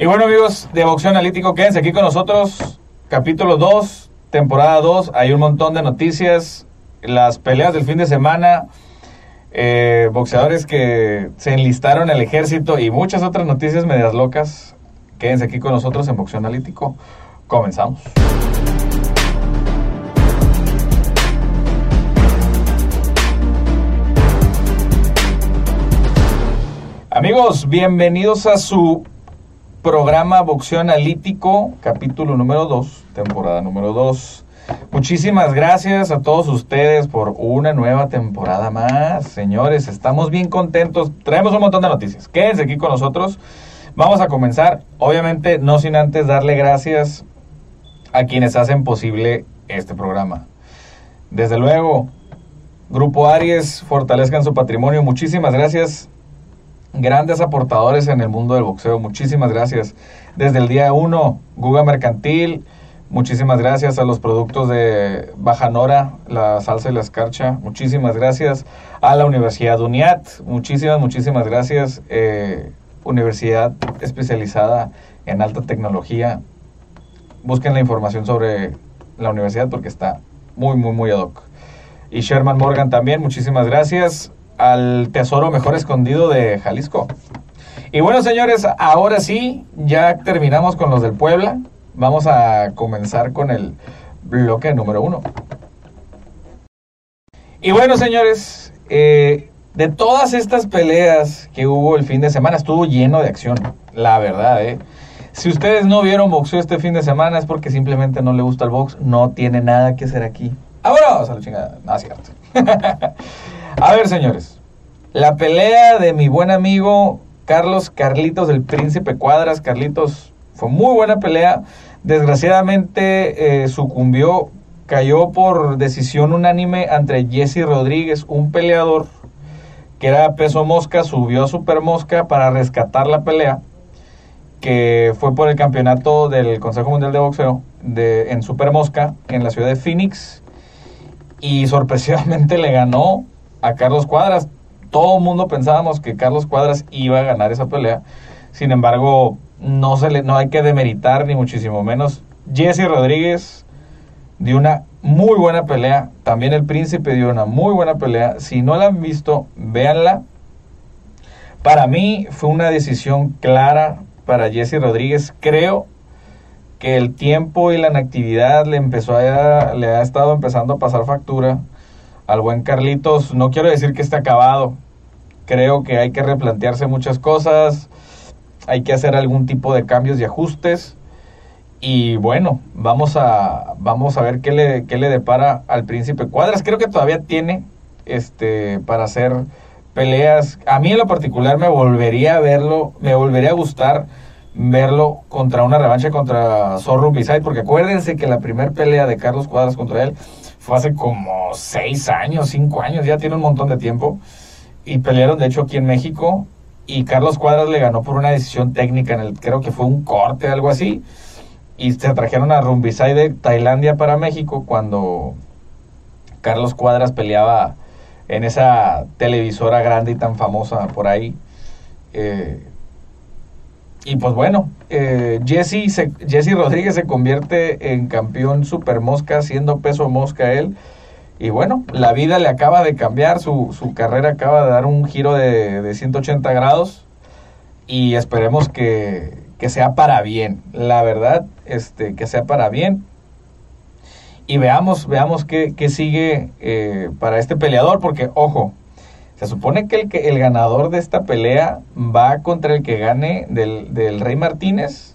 Y bueno amigos de Boxeo Analítico, quédense aquí con nosotros. Capítulo 2, temporada 2. Hay un montón de noticias. Las peleas del fin de semana. eh, boxeadores que se enlistaron en el ejército y muchas otras noticias medias locas. Quédense aquí con nosotros en Boxeo Analítico. Comenzamos. Amigos, bienvenidos a su programa Boxeo Analítico, capítulo número 2, temporada número 2. Muchísimas gracias a todos ustedes por una nueva temporada más. Señores, estamos bien contentos. Traemos un montón de noticias. Quédense aquí con nosotros. Vamos a comenzar, obviamente, no sin antes darle gracias a quienes hacen posible este programa. Desde luego, Grupo Aries, fortalezcan su patrimonio. Muchísimas gracias grandes aportadores en el mundo del boxeo. Muchísimas gracias. Desde el día 1, Guga Mercantil. Muchísimas gracias a los productos de Bajanora, la salsa y la escarcha. Muchísimas gracias a la Universidad UNIAT. Muchísimas, muchísimas gracias. Eh, universidad especializada en alta tecnología. Busquen la información sobre la universidad porque está muy, muy, muy ad hoc. Y Sherman Morgan también, muchísimas gracias al tesoro mejor escondido de Jalisco. Y bueno, señores, ahora sí, ya terminamos con los del Puebla. Vamos a comenzar con el bloque número uno. Y bueno, señores, eh, de todas estas peleas que hubo el fin de semana, estuvo lleno de acción, la verdad, ¿eh? Si ustedes no vieron boxeo este fin de semana es porque simplemente no le gusta el box, no tiene nada que hacer aquí. Ahora, a la chingada. A ver, señores. La pelea de mi buen amigo Carlos Carlitos del Príncipe Cuadras. Carlitos fue muy buena pelea. Desgraciadamente eh, sucumbió, cayó por decisión unánime ante Jesse Rodríguez, un peleador que era peso mosca, subió a super mosca para rescatar la pelea, que fue por el campeonato del Consejo Mundial de Boxeo de, en super mosca en la ciudad de Phoenix. Y sorpresivamente le ganó a Carlos Cuadras. Todo el mundo pensábamos que Carlos Cuadras iba a ganar esa pelea. Sin embargo, no, se le, no hay que demeritar ni muchísimo menos. Jesse Rodríguez dio una muy buena pelea. También el Príncipe dio una muy buena pelea. Si no la han visto, véanla. Para mí fue una decisión clara para Jesse Rodríguez. Creo que el tiempo y la inactividad le empezó a, le ha estado empezando a pasar factura al buen Carlitos. No quiero decir que esté acabado. Creo que hay que replantearse muchas cosas. Hay que hacer algún tipo de cambios y ajustes. Y bueno, vamos a, vamos a ver qué le, qué le depara al Príncipe Cuadras. Creo que todavía tiene este, para hacer peleas. A mí en lo particular me volvería a verlo, me volvería a gustar verlo contra una revancha contra Zorro Bisay, porque acuérdense que la primera pelea de Carlos Cuadras contra él fue hace como seis años, cinco años, ya tiene un montón de tiempo. Y pelearon, de hecho, aquí en México. Y Carlos Cuadras le ganó por una decisión técnica, en el, creo que fue un corte, algo así. Y se trajeron a Rumbisai de Tailandia para México cuando Carlos Cuadras peleaba en esa televisora grande y tan famosa por ahí. Eh, y pues bueno, eh, Jesse, se, Jesse Rodríguez se convierte en campeón super mosca, siendo peso mosca él. Y bueno, la vida le acaba de cambiar, su, su carrera acaba de dar un giro de, de 180 grados. Y esperemos que, que, sea para bien, la verdad, este, que sea para bien. Y veamos, veamos qué, qué sigue eh, para este peleador, porque ojo, se supone que el, que el ganador de esta pelea va contra el que gane del, del Rey Martínez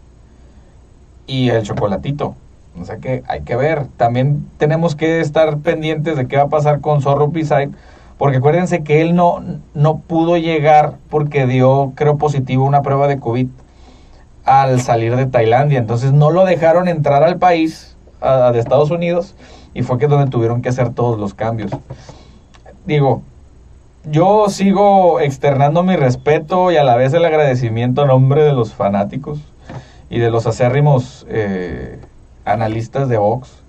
y el Chocolatito. O sea que hay que ver. También tenemos que estar pendientes de qué va a pasar con Zorro Pisay. Porque acuérdense que él no, no pudo llegar porque dio, creo, positivo una prueba de COVID al salir de Tailandia. Entonces no lo dejaron entrar al país, a, de Estados Unidos, y fue que donde tuvieron que hacer todos los cambios. Digo, yo sigo externando mi respeto y a la vez el agradecimiento a nombre de los fanáticos y de los acérrimos eh, analistas de box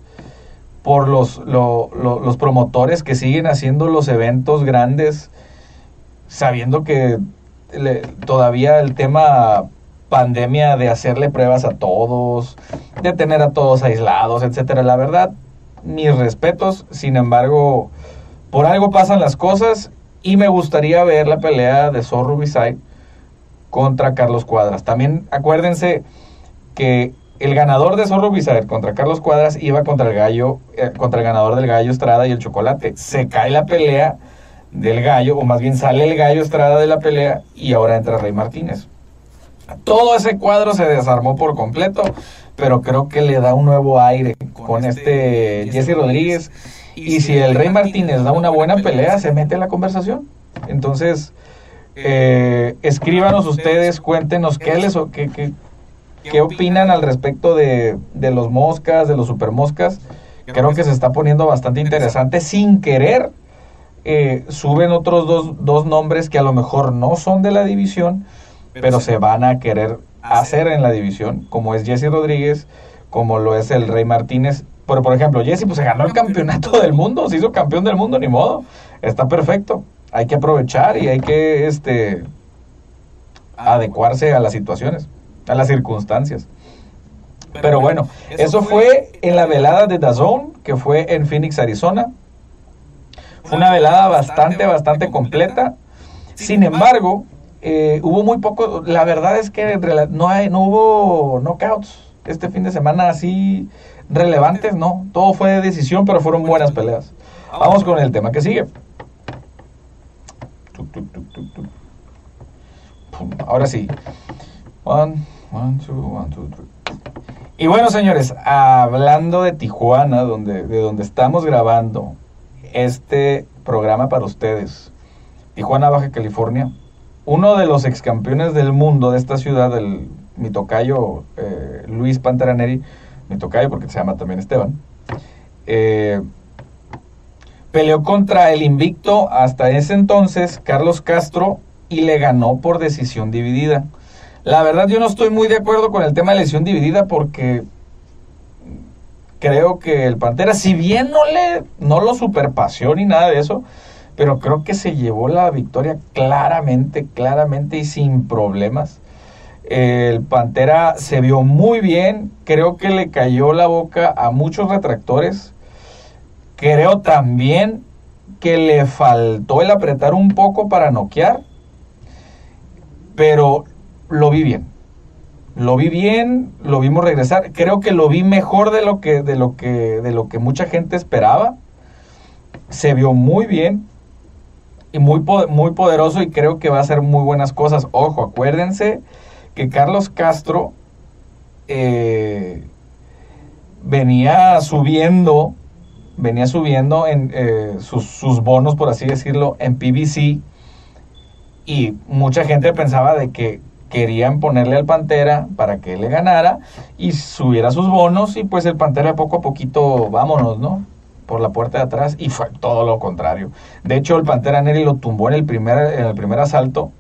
por los, lo, lo, los promotores que siguen haciendo los eventos grandes sabiendo que le, todavía el tema pandemia de hacerle pruebas a todos, de tener a todos aislados, etcétera. La verdad, mis respetos, sin embargo, por algo pasan las cosas y me gustaría ver la pelea de Zorro Bisay contra Carlos Cuadras. También acuérdense que el ganador de Zorro Bizarre contra Carlos Cuadras iba contra el gallo, eh, contra el ganador del gallo Estrada y el chocolate. Se cae la pelea del gallo, o más bien sale el gallo Estrada de la pelea y ahora entra Rey Martínez. Todo ese cuadro se desarmó por completo, pero creo que le da un nuevo aire con este, este Jesse Rodríguez. Y si el Rey Martínez da una buena pelea, se mete en la conversación. Entonces, eh, escríbanos ustedes, cuéntenos qué les, qué, qué, ¿Qué opinan al respecto de, los moscas, de los super moscas? Creo que se está poniendo bastante interesante. Sin querer, eh, suben otros dos, dos nombres que a lo mejor no son de la división, pero se van a querer hacer en la división, como es Jesse Rodríguez, como lo es el Rey Martínez. Pero, por ejemplo, Jesse pues se ganó el campeonato del mundo, se hizo campeón del mundo, ni modo. Está perfecto. Hay que aprovechar y hay que este, adecuarse a las situaciones a las circunstancias. Pero bueno, eso fue en la velada de Dazón, que fue en Phoenix, Arizona. Fue una velada bastante, bastante completa. Sin embargo, eh, hubo muy poco, la verdad es que no, hay, no hubo knockouts este fin de semana así relevantes, no. Todo fue de decisión, pero fueron buenas peleas. Vamos con el tema que sigue. Ahora sí. One, y bueno, señores, hablando de Tijuana, donde, de donde estamos grabando este programa para ustedes, Tijuana, Baja California, uno de los ex campeones del mundo de esta ciudad, el mi tocayo eh, Luis Panteraneri, mi tocayo porque se llama también Esteban, eh, peleó contra el invicto hasta ese entonces Carlos Castro y le ganó por decisión dividida. La verdad yo no estoy muy de acuerdo con el tema de lesión dividida porque creo que el Pantera, si bien no le no lo superpasió ni nada de eso, pero creo que se llevó la victoria claramente, claramente y sin problemas. El Pantera se vio muy bien, creo que le cayó la boca a muchos retractores. Creo también que le faltó el apretar un poco para noquear, pero lo vi bien. Lo vi bien, lo vimos regresar. Creo que lo vi mejor de lo que, de lo que, de lo que mucha gente esperaba. Se vio muy bien y muy, muy poderoso y creo que va a hacer muy buenas cosas. Ojo, acuérdense que Carlos Castro eh, venía subiendo, venía subiendo en eh, sus, sus, bonos, por así decirlo, en PBC. Y mucha gente pensaba de que querían ponerle al Pantera para que le ganara y subiera sus bonos y pues el Pantera poco a poquito, vámonos, ¿no? Por la puerta de atrás y fue todo lo contrario. De hecho, el Pantera Neri lo tumbó en el primer, en el primer asalto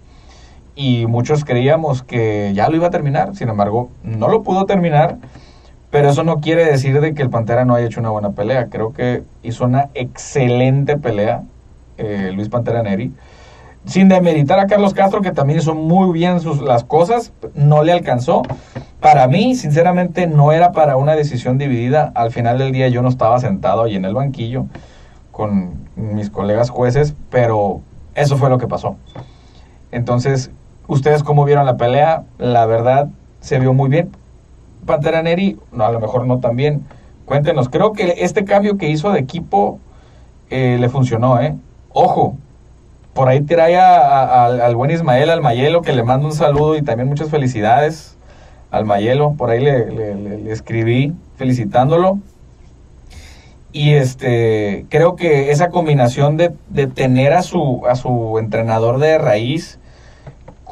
y muchos creíamos que ya lo iba a terminar, sin embargo, no lo pudo terminar, pero eso no quiere decir de que el Pantera no haya hecho una buena pelea. Creo que hizo una excelente pelea eh, Luis Pantera Neri sin demeritar a Carlos Castro, que también hizo muy bien sus, las cosas, no le alcanzó. Para mí, sinceramente, no era para una decisión dividida. Al final del día yo no estaba sentado ahí en el banquillo con mis colegas jueces, pero eso fue lo que pasó. Entonces, ¿ustedes cómo vieron la pelea? La verdad, se vio muy bien. Pantera Neri, no, a lo mejor no tan bien. Cuéntenos, creo que este cambio que hizo de equipo eh, le funcionó, ¿eh? Ojo, por ahí trae al buen Ismael, al Mayelo, que le mando un saludo y también muchas felicidades al Mayelo. Por ahí le, escribí felicitándolo. Y este, creo que esa combinación de, tener a su, a su entrenador de raíz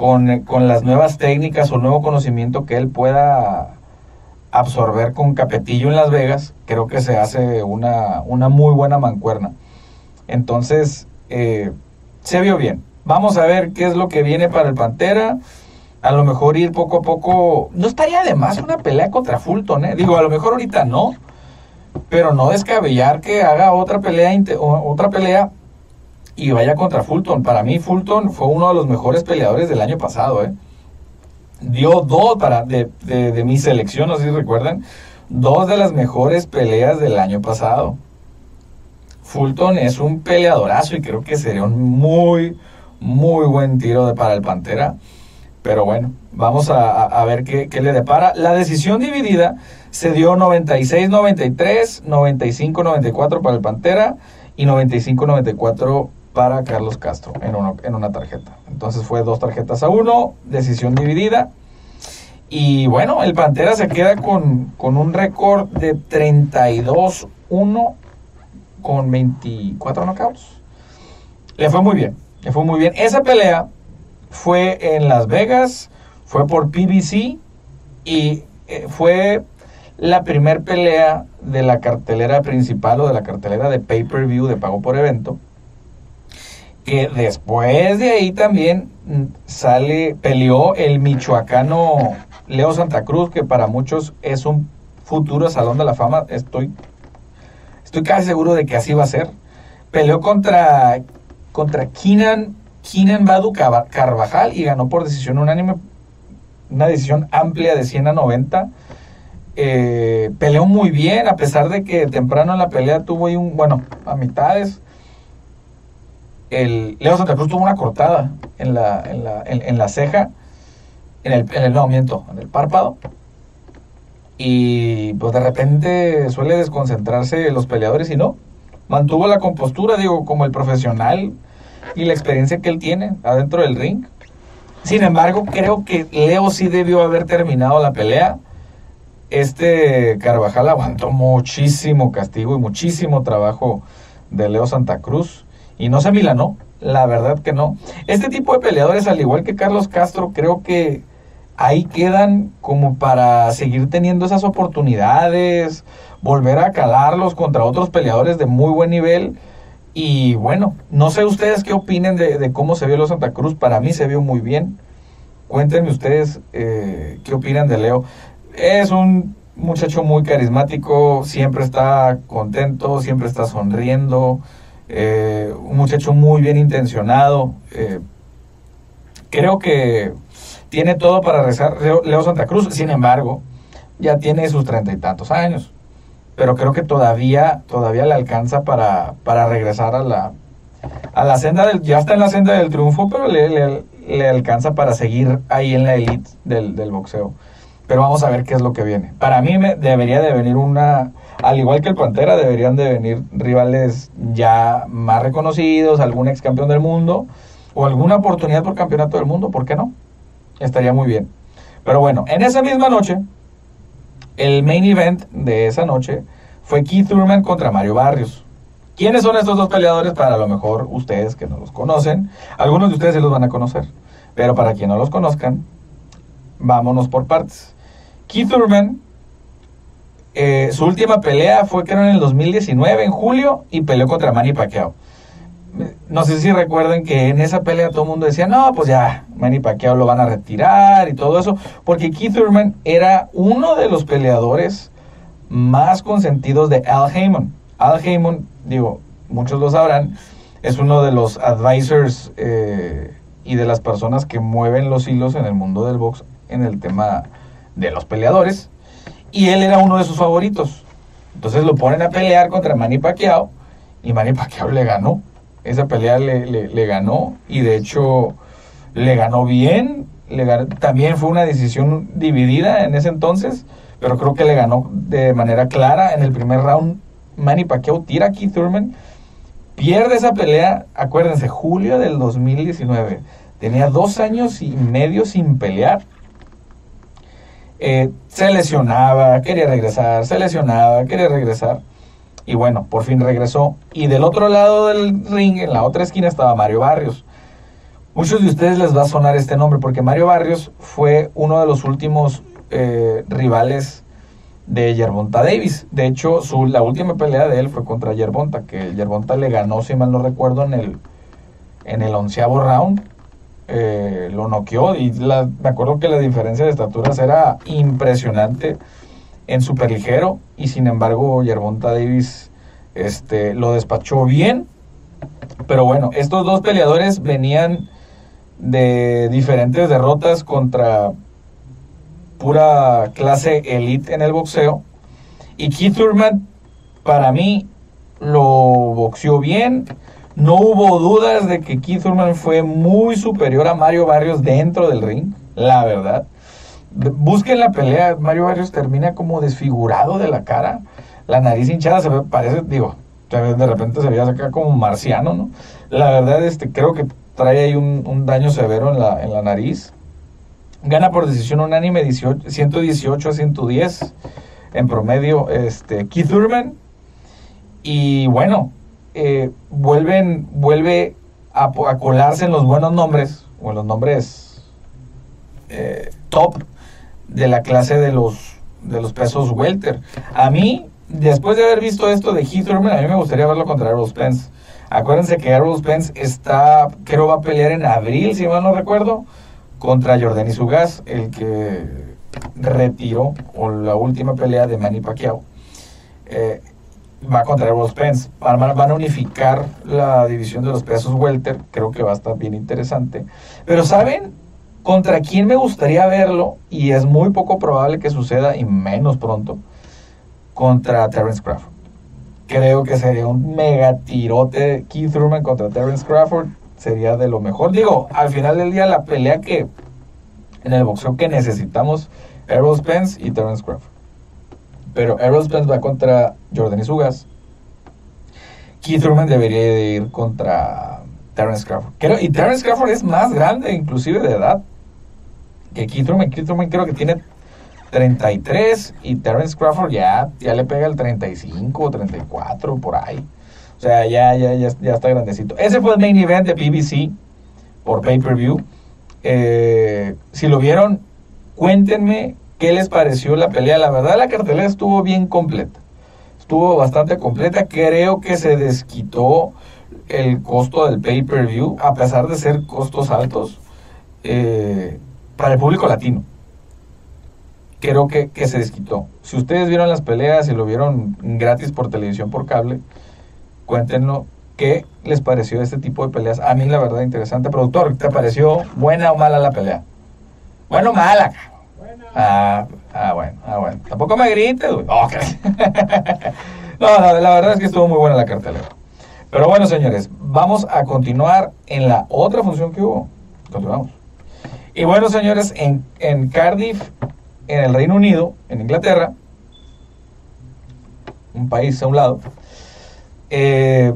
con, con, las nuevas técnicas o nuevo conocimiento que él pueda absorber con Capetillo en Las Vegas, creo que se hace una, una muy buena mancuerna. Entonces, eh, se vio bien. Vamos a ver qué es lo que viene para el Pantera. A lo mejor ir poco a poco. No estaría de más una pelea contra Fulton, ¿eh? Digo, a lo mejor ahorita no. Pero no descabellar que haga otra pelea, otra pelea y vaya contra Fulton. Para mí, Fulton fue uno de los mejores peleadores del año pasado, ¿eh? dio dos para de, de, mi selección, no si recuerdan, dos de las mejores peleas del año pasado. Fulton es un peleadorazo y creo que sería un muy, muy buen tiro de, para el Pantera. Pero bueno, vamos a, ver qué, qué, le depara. La decisión dividida se dio 96-93, 95-94 para el Pantera y 95-94 para Carlos Castro en, uno, en una tarjeta. Entonces fue dos tarjetas a uno, decisión dividida. Y bueno, el Pantera se queda con, con un récord de 32-1 con 24 knockouts. Le fue muy bien, le fue muy bien. Esa pelea fue en Las Vegas, fue por PBC y eh, fue la primer pelea de la cartelera principal o de la cartelera de pay-per-view de pago por evento. Que después de ahí también mm, sale, peleó el michoacano Leo Santa Cruz, que para muchos es un futuro Salón de la Fama. Estoy, estoy casi seguro de que así va a ser. Peleó contra, contra Keenan, Keenan Badu Carvajal y ganó por decisión unánime, una decisión amplia de 100 a 90 eh, peleó muy bien, a pesar de que temprano en la pelea tuvo ahí un, bueno, a mitades. El Leo Santa Cruz tuvo una cortada en la, en la, en, la ceja, en el, en el miento, en el párpado. Y pues de repente suele desconcentrarse los peleadores y no. Mantuvo la compostura, digo, como el profesional y la experiencia que él tiene adentro del ring. Sin embargo, creo que Leo sí debió haber terminado la pelea este Carvajal aguantó muchísimo castigo y muchísimo trabajo de Leo Santa Cruz y no se milanó, la verdad que no. Este tipo de peleadores, al igual que Carlos Castro, creo que ahí quedan como para seguir teniendo esas oportunidades, volver a calarlos contra otros peleadores de muy buen nivel. Y bueno, no sé ustedes qué opinen de, cómo se vio Leo Santa Cruz. Para mí se vio muy bien. Cuéntenme ustedes eh, qué opinan de Leo. Es un muchacho muy carismático, siempre está contento, siempre está sonriendo, eh, un muchacho muy bien intencionado. Eh, creo que tiene todo para rezar Leo Santa Cruz, sin embargo, ya tiene sus treinta y tantos años, pero creo que todavía, todavía le alcanza para, para regresar a la, a la senda del, ya está en la senda del triunfo, pero le, le, alcanza para seguir ahí en la elite del boxeo pero vamos a ver qué es lo que viene. Para mí me debería de venir una, al igual que el Pantera, deberían de venir rivales ya más reconocidos, algún ex campeón del mundo o alguna oportunidad por campeonato del mundo, ¿por qué no? Estaría muy bien. Pero bueno, en esa misma noche, el main event de esa noche fue Keith Thurman contra Mario Barrios. ¿Quiénes son estos dos peleadores? Para lo mejor ustedes que no los conocen, algunos de ustedes se los van a conocer, pero para quien no los conozcan, vámonos por partes. Keith Thurman, eh, su última pelea fue creo en el 2019, en julio, y peleó contra Manny Pacquiao. No sé si recuerden que en esa pelea todo el mundo decía, no, pues ya, Manny Pacquiao lo van a retirar y todo eso, porque Keith Thurman era uno de los peleadores más consentidos de Al Heyman. Al Heyman, digo, muchos lo sabrán, es uno de los advisors eh, y de las personas que mueven los hilos en el mundo del box en el tema de los peleadores y él era uno de sus favoritos. Entonces lo ponen a pelear contra Manny Pacquiao y Manny Pacquiao le ganó. Esa pelea le, ganó y de hecho le ganó bien. También fue una decisión dividida en ese entonces, pero creo que le ganó de manera clara. En el primer round, Manny Pacquiao tira a Keith Thurman, pierde esa pelea. Acuérdense, julio del 2019. Tenía dos años y medio sin pelear eh, se lesionaba, quería regresar, se lesionaba, quería regresar. Y bueno, por fin regresó. Y del otro lado del ring, en la otra esquina, estaba Mario Barrios. Muchos de ustedes les va a sonar este nombre porque Mario Barrios fue uno de los últimos eh, rivales de Yerbonta Davis. De hecho, su, la última pelea de él fue contra Yerbonta, que Yerbonta le ganó, si mal no recuerdo, en el, en el onceavo round. Eh, lo noqueó y me acuerdo que la diferencia de estaturas era impresionante en superligero y sin embargo Yerbonta Davis este, lo despachó bien. Pero bueno, estos dos peleadores venían de diferentes derrotas contra pura clase elite en el boxeo. Y Keith Thurman, para mí, lo boxeó bien. No hubo dudas de que Keith Thurman fue muy superior a Mario Barrios dentro del ring, la verdad. Busquen la pelea, Mario Barrios termina como desfigurado de la cara, la nariz hinchada, se ve, parece, digo, de repente se veía acá como marciano, ¿no? La verdad, este, creo que trae ahí un, daño severo en la, en la nariz. Gana por decisión unánime 118 a 110 en promedio este, Keith Thurman. Y bueno, eh, vuelven, vuelve a, colarse en los buenos nombres, o en los nombres eh, top de la clase de los, de los pesos welter. A mí, después de haber visto esto de Thurman, a mí me gustaría verlo contra Errol Spence. Acuérdense que Errol Spence está, creo va a pelear en abril, si mal no recuerdo, contra Jordan Sugas, el que retiró o la última pelea de Manny Pacquiao. Eh, va contra Errol Spence. Van, a unificar la división de los pesos welter. Creo que va a estar bien interesante. Pero ¿saben contra quién me gustaría verlo? Y es muy poco probable que suceda y menos pronto. Contra Terence Crawford creo que sería un mega tirote Keith Thurman contra Terence Crawford. Sería de lo mejor. Digo, al final del día la pelea que en el boxeo que necesitamos, Errol Spence y Terence Crawford. Pero Errol Spence va contra Jordan Isugas. Keith Thurman debería ir contra Terence Crawford. y Terence Crawford es más grande, inclusive de edad, que Keith Thurman. Keith Thurman creo que tiene 33 y Terence Crawford ya, ya le pega el 35 o 34 por ahí. O sea, ya, ya, ya, ya está grandecito. Ese fue el main event de PBC por pay-per-view. Eh, si lo vieron, cuéntenme qué les pareció la pelea. La verdad, la cartelera estuvo bien completa. Estuvo bastante completa. Creo que se desquitó el costo del pay-per-view, a pesar de ser costos altos, eh, para el público latino creo que, se desquitó. Si ustedes vieron las peleas y lo vieron gratis por televisión, por cable, cuéntenos qué les pareció este tipo de peleas. A mí, la verdad, interesante. Productor, ¿te pareció buena o mala la pelea? Bueno mala. Ah, ah, bueno, ah, bueno. Tampoco me grites, güey. no, no, la verdad es que estuvo muy buena la cartelera. Pero bueno, señores, vamos a continuar en la otra función que hubo. Continuamos. Y bueno, señores, en, en Cardiff en el Reino Unido, en Inglaterra, un país a un lado, eh,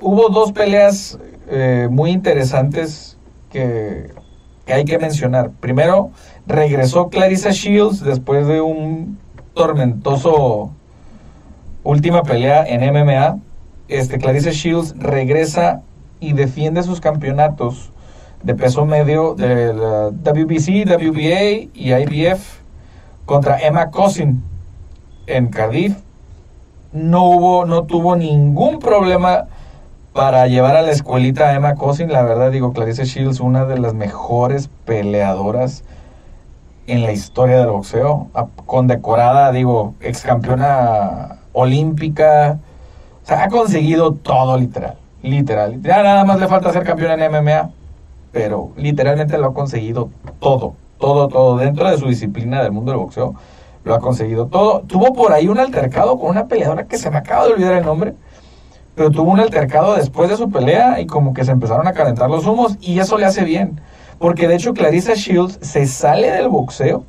hubo dos peleas eh, muy interesantes que, hay que mencionar. Primero, regresó Clarissa Shields después de un tormentoso última pelea en MMA. Este, Clarissa Shields regresa y defiende sus campeonatos de peso medio de la WBC, WBA y IBF contra Emma Cousin en Cardiff. No hubo, no tuvo ningún problema para llevar a la escuelita a Emma Cousin. La verdad, digo, Clarice Shields, una de las mejores peleadoras en la historia del boxeo. Condecorada, digo, ex campeona olímpica. O sea, ha conseguido todo literal. Literal. Ya nada más le falta ser campeona en MMA pero literalmente lo ha conseguido todo, todo, todo. Dentro de su disciplina del mundo del boxeo, lo ha conseguido todo. Tuvo por ahí un altercado con una peleadora que se me acaba de olvidar el nombre, pero tuvo un altercado después de su pelea y como que se empezaron a calentar los humos y eso le hace bien. Porque de hecho Clarissa Shields se sale del boxeo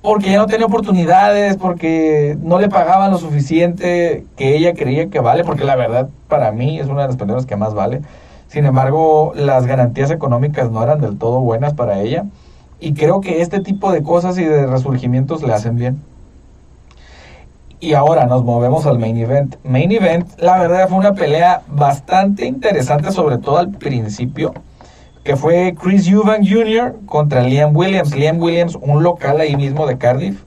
porque ya no tenía oportunidades, porque no le pagaban lo suficiente que ella creía que vale, porque la verdad para mí es una de las peleadoras que más vale. Sin embargo, las garantías económicas no eran del todo buenas para ella. Y creo que este tipo de cosas y de resurgimientos le hacen bien. Y ahora nos movemos al main event. Main event, la verdad, fue una pelea bastante interesante, sobre todo al principio, que fue Chris Eubank Jr. contra Liam Williams. Liam Williams, un local ahí mismo de Cardiff.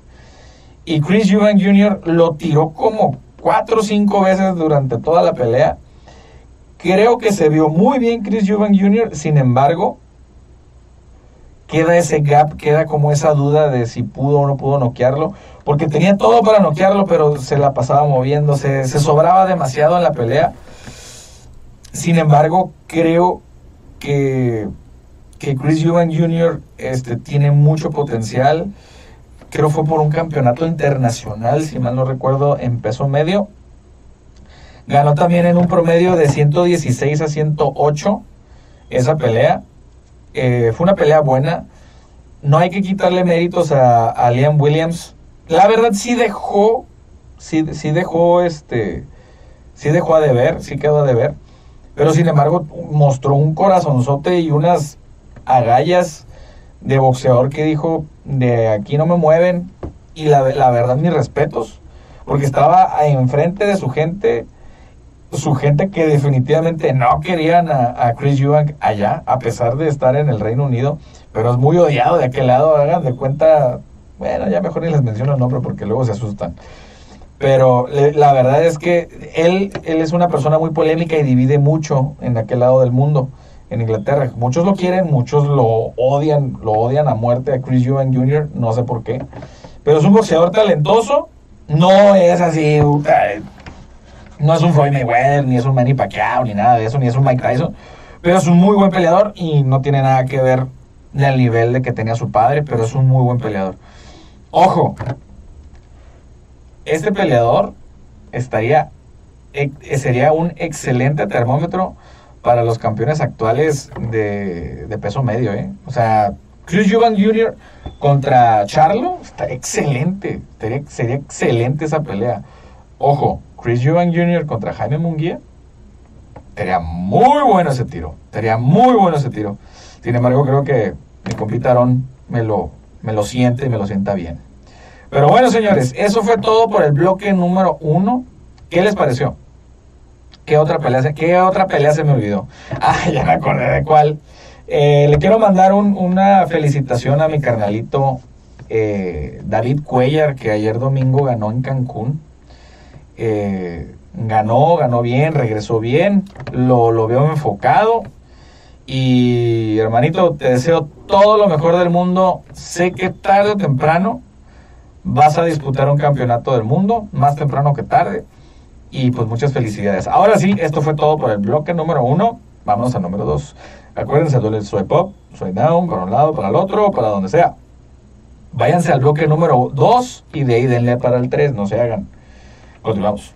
Y Chris Eubank Jr. lo tiró como cuatro o cinco veces durante toda la pelea Creo que se vio muy bien Chris Eubank Jr., sin embargo, queda ese gap, queda como esa duda de si pudo o no pudo noquearlo, porque tenía todo para noquearlo, pero se la pasaba moviéndose, se sobraba demasiado en la pelea. Sin embargo, creo que, que Chris Eubank Jr. Este, tiene mucho potencial. Creo fue por un campeonato internacional, si mal no recuerdo, en peso medio. Ganó también en un promedio de 116 a 108 esa pelea. Eh, fue una pelea buena. No hay que quitarle méritos a, Liam Williams. La verdad sí dejó, sí, dejó este, sí dejó a deber, sí quedó a deber. Pero sin embargo mostró un corazonzote y unas agallas de boxeador que dijo, de aquí no me mueven. Y la, la verdad, mis respetos. Porque estaba enfrente de su gente su gente que definitivamente no querían a, Chris Eubank allá, a pesar de estar en el Reino Unido, pero es muy odiado de aquel lado, hagan de cuenta, bueno, ya mejor ni les menciono el nombre porque luego se asustan. Pero la verdad es que él, él es una persona muy polémica y divide mucho en aquel lado del mundo, en Inglaterra. Muchos lo quieren, muchos lo odian, lo odian a muerte a Chris Eubank Jr., no sé por qué. Pero es un boxeador talentoso, no es así, no es un Floyd Mayweather, ni es un Manny Pacquiao, ni nada de eso, ni es un Mike Tyson. Pero es un muy buen peleador y no tiene nada que ver del nivel de que tenía su padre, pero es un muy buen peleador. Ojo, este peleador estaría, sería un excelente termómetro para los campeones actuales de, peso medio. ¿eh? O sea, Chris Eubank Jr. contra Charlo, estaría excelente, sería excelente esa pelea. Ojo, Chris Eubank Jr. contra Jaime Munguía, sería muy bueno ese tiro. Sería muy bueno ese tiro. Sin embargo, creo que mi compitaron me lo, me lo siente y me lo sienta bien. Pero bueno, señores, eso fue todo por el bloque número uno. ¿Qué les pareció? ¿Qué otra pelea se, qué otra pelea se me olvidó? Ah, ya me acordé de cuál. Eh, le quiero mandar una felicitación a mi carnalito eh, David Cuellar, que ayer domingo ganó en Cancún. Eh, ganó, ganó bien, regresó bien, lo, lo veo enfocado. Y hermanito, te deseo todo lo mejor del mundo. Sé que tarde o temprano vas a disputar un campeonato del mundo, más temprano que tarde. Y pues muchas felicidades. Ahora sí, esto fue todo por el bloque número uno. Vamos al número dos. Acuérdense, soy pop, soy down, para un lado, para el otro, para donde sea. Váyanse al bloque número dos y de ahí denle para el tres, no se hagan. Continuamos.